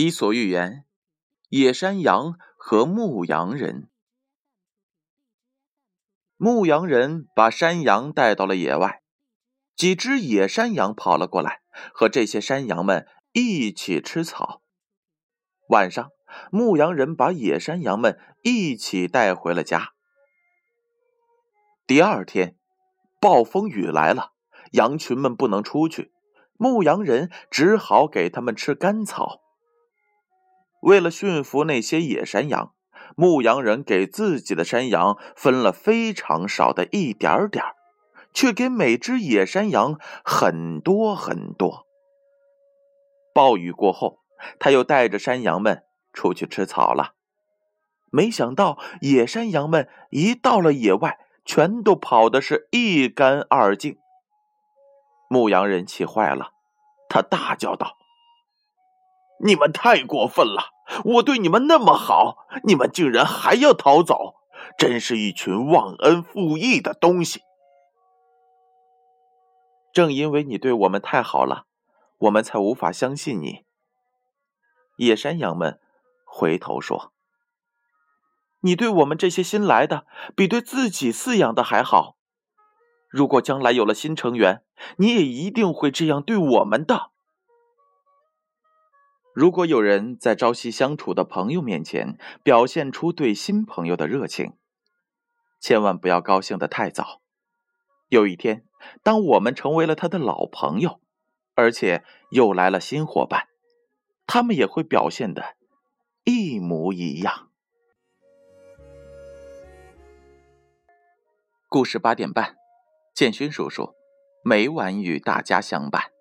伊索寓言《野山羊和牧羊人》。牧羊人把山羊带到了野外，几只野山羊跑了过来，和这些山羊们一起吃草。晚上，牧羊人把野山羊们一起带回了家。第二天，暴风雨来了，羊群们不能出去，牧羊人只好给他们吃干草。为了驯服那些野山羊，牧羊人给自己的山羊分了非常少的一点点却给每只野山羊很多很多。暴雨过后，他又带着山羊们出去吃草了。没想到，野山羊们一到了野外，全都跑的是一干二净。牧羊人气坏了，他大叫道。你们太过分了！我对你们那么好，你们竟然还要逃走，真是一群忘恩负义的东西！正因为你对我们太好了，我们才无法相信你。野山羊们回头说：“你对我们这些新来的，比对自己饲养的还好。如果将来有了新成员，你也一定会这样对我们的。”如果有人在朝夕相处的朋友面前表现出对新朋友的热情，千万不要高兴的太早。有一天，当我们成为了他的老朋友，而且又来了新伙伴，他们也会表现的一模一样。故事八点半，建勋叔叔每晚与大家相伴。